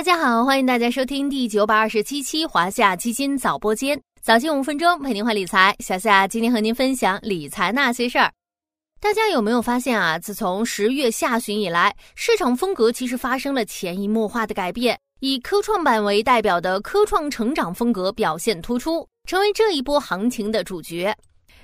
大家好，欢迎大家收听第九百二十七期华夏基金早播间，早间五分钟陪您换理财。小夏今天和您分享理财那些事儿。大家有没有发现啊？自从十月下旬以来，市场风格其实发生了潜移默化的改变。以科创板为代表的科创成长风格表现突出，成为这一波行情的主角。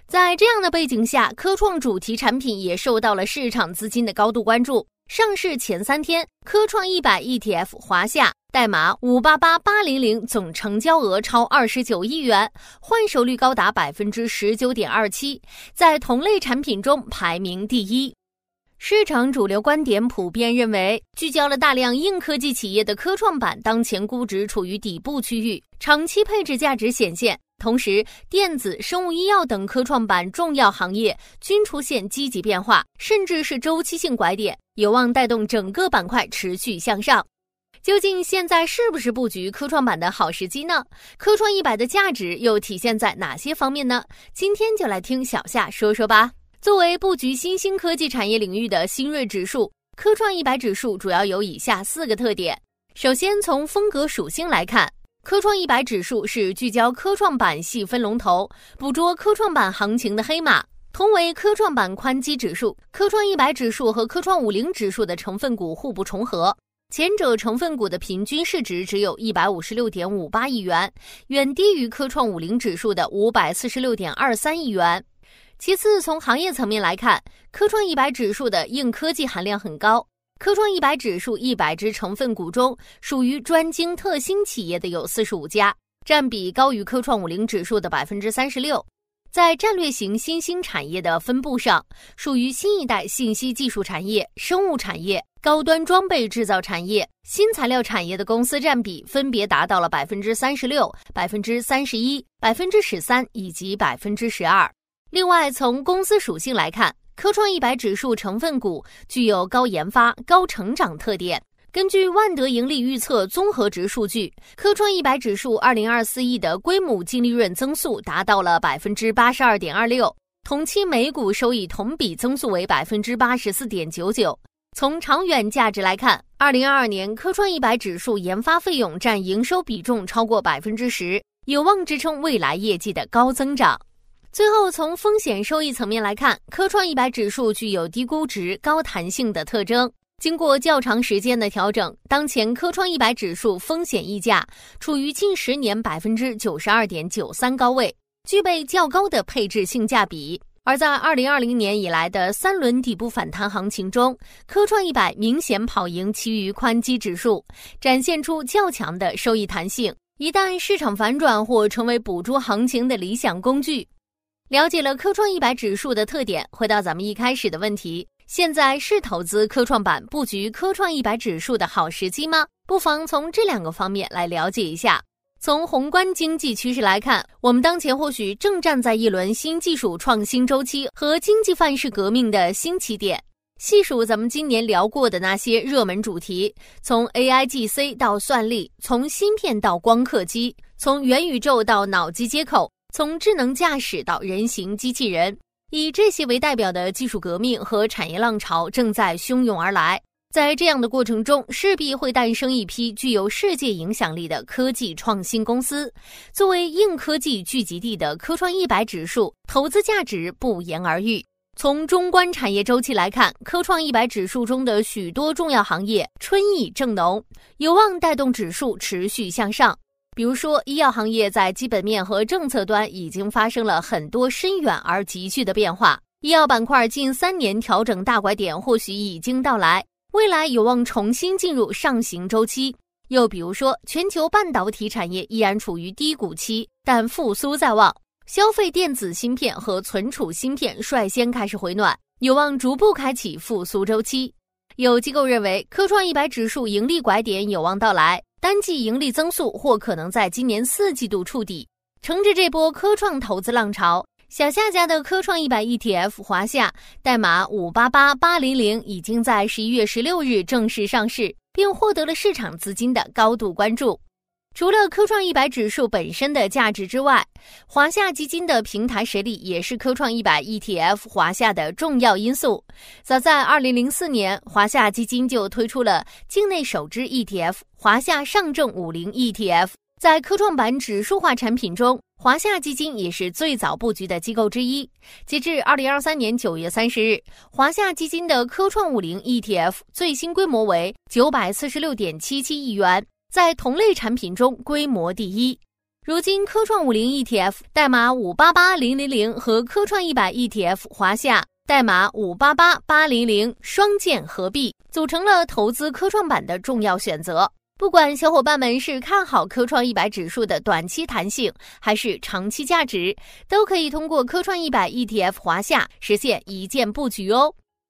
在这样的背景下，科创主题产品也受到了市场资金的高度关注。上市前三天，科创一百 ETF 华夏代码五八八八零零总成交额超二十九亿元，换手率高达百分之十九点二七，在同类产品中排名第一。市场主流观点普遍认为，聚焦了大量硬科技企业的科创板当前估值处于底部区域，长期配置价值显现。同时，电子、生物医药等科创板重要行业均出现积极变化，甚至是周期性拐点，有望带动整个板块持续向上。究竟现在是不是布局科创板的好时机呢？科创一百的价值又体现在哪些方面呢？今天就来听小夏说说吧。作为布局新兴科技产业领域的新锐指数，科创一百指数主要有以下四个特点。首先，从风格属性来看。科创一百指数是聚焦科创板细分龙头，捕捉科创板行情的黑马。同为科创板宽基指数，科创一百指数和科创五零指数的成分股互不重合，前者成分股的平均市值只有一百五十六点五八亿元，远低于科创五零指数的五百四十六点二三亿元。其次，从行业层面来看，科创一百指数的硬科技含量很高。科创一百指数一百只成分股中，属于专精特新企业的有四十五家，占比高于科创五零指数的百分之三十六。在战略型新兴产业的分布上，属于新一代信息技术产业、生物产业、高端装备制造产业、新材料产业的公司占比分别达到了百分之三十六、百分之三十一、百分之十三以及百分之十二。另外，从公司属性来看。科创一百指数成分股具有高研发、高成长特点。根据万德盈利预测综合值数据，科创一百指数二零二四亿的规模净利润增速达到了百分之八十二点二六，同期每股收益同比增速为百分之八十四点九九。从长远价值来看，二零二二年科创一百指数研发费用占营收比重超过百分之十，有望支撑未来业绩的高增长。最后，从风险收益层面来看，科创一百指数具有低估值、高弹性的特征。经过较长时间的调整，当前科创一百指数风险溢价处于近十年百分之九十二点九三高位，具备较高的配置性价比。而在二零二零年以来的三轮底部反弹行情中，科创一百明显跑赢其余宽基指数，展现出较强的收益弹性。一旦市场反转或成为捕捉行情的理想工具。了解了科创一百指数的特点，回到咱们一开始的问题：现在是投资科创板、布局科创一百指数的好时机吗？不妨从这两个方面来了解一下。从宏观经济趋势来看，我们当前或许正站在一轮新技术创新周期和经济范式革命的新起点。细数咱们今年聊过的那些热门主题，从 AIGC 到算力，从芯片到光刻机，从元宇宙到脑机接口。从智能驾驶到人形机器人，以这些为代表的技术革命和产业浪潮正在汹涌而来。在这样的过程中，势必会诞生一批具有世界影响力的科技创新公司。作为硬科技聚集地的科创一百指数，投资价值不言而喻。从中观产业周期来看，科创一百指数中的许多重要行业春意正浓，有望带动指数持续向上。比如说，医药行业在基本面和政策端已经发生了很多深远而急剧的变化，医药板块近三年调整大拐点或许已经到来，未来有望重新进入上行周期。又比如说，全球半导体产业依然处于低谷期，但复苏在望，消费电子芯片和存储芯片率先开始回暖，有望逐步开启复苏周期。有机构认为，科创一百指数盈利拐点有望到来。单季盈利增速或可能在今年四季度触底，乘着这波科创投资浪潮，小夏家的科创一百 ETF 华夏代码五八八八零零已经在十一月十六日正式上市，并获得了市场资金的高度关注。除了科创一百指数本身的价值之外，华夏基金的平台实力也是科创一百 ETF 华夏的重要因素。早在二零零四年，华夏基金就推出了境内首支 ETF 华夏上证五零 ETF。在科创板指数化产品中，华夏基金也是最早布局的机构之一。截至二零二三年九月三十日，华夏基金的科创五零 ETF 最新规模为九百四十六点七七亿元。在同类产品中规模第一。如今，科创五零 ETF 代码五八八零零零和科创一百 ETF 华夏代码五八八八零零双剑合璧，组成了投资科创板的重要选择。不管小伙伴们是看好科创一百指数的短期弹性，还是长期价值，都可以通过科创一百 ETF 华夏实现一键布局哦。